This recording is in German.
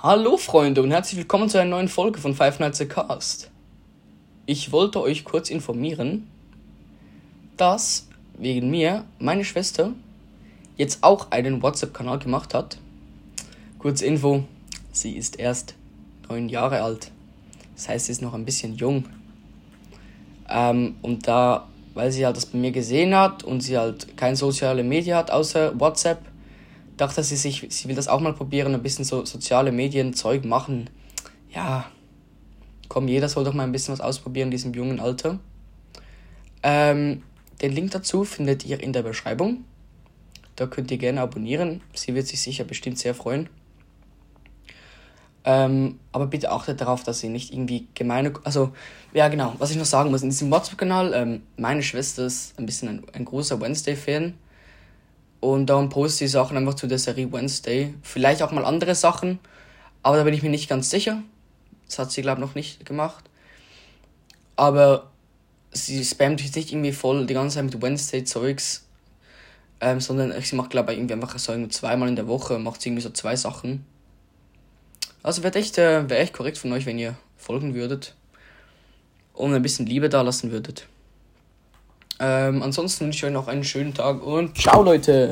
Hallo Freunde und herzlich willkommen zu einer neuen Folge von Five Nights a Cast. Ich wollte euch kurz informieren, dass wegen mir meine Schwester jetzt auch einen WhatsApp-Kanal gemacht hat. Kurz Info, sie ist erst neun Jahre alt. Das heißt, sie ist noch ein bisschen jung. Ähm, und da, weil sie halt das bei mir gesehen hat und sie halt kein soziale Media hat außer WhatsApp, dachte sie sich, sie will das auch mal probieren, ein bisschen so soziale Medien-Zeug machen. Ja, komm, jeder soll doch mal ein bisschen was ausprobieren in diesem jungen Alter. Ähm, den Link dazu findet ihr in der Beschreibung. Da könnt ihr gerne abonnieren. Sie wird sich sicher bestimmt sehr freuen. Ähm, aber bitte achtet darauf, dass sie nicht irgendwie gemeine. Also, ja, genau, was ich noch sagen muss: In diesem WhatsApp-Kanal, ähm, meine Schwester ist ein bisschen ein, ein großer Wednesday-Fan. Und darum poste ich Sachen einfach zu der Serie Wednesday. Vielleicht auch mal andere Sachen, aber da bin ich mir nicht ganz sicher. Das hat sie, glaube ich, noch nicht gemacht. Aber sie spammt sich nicht irgendwie voll die ganze Zeit mit Wednesday-Zeugs, ähm, sondern sie macht, glaube ich, einfach so zweimal in der Woche, macht sie irgendwie so zwei Sachen. Also wäre echt, äh, wär echt korrekt von euch, wenn ihr folgen würdet und ein bisschen Liebe da lassen würdet. Ähm, ansonsten wünsche ich euch noch einen schönen Tag und ciao Leute!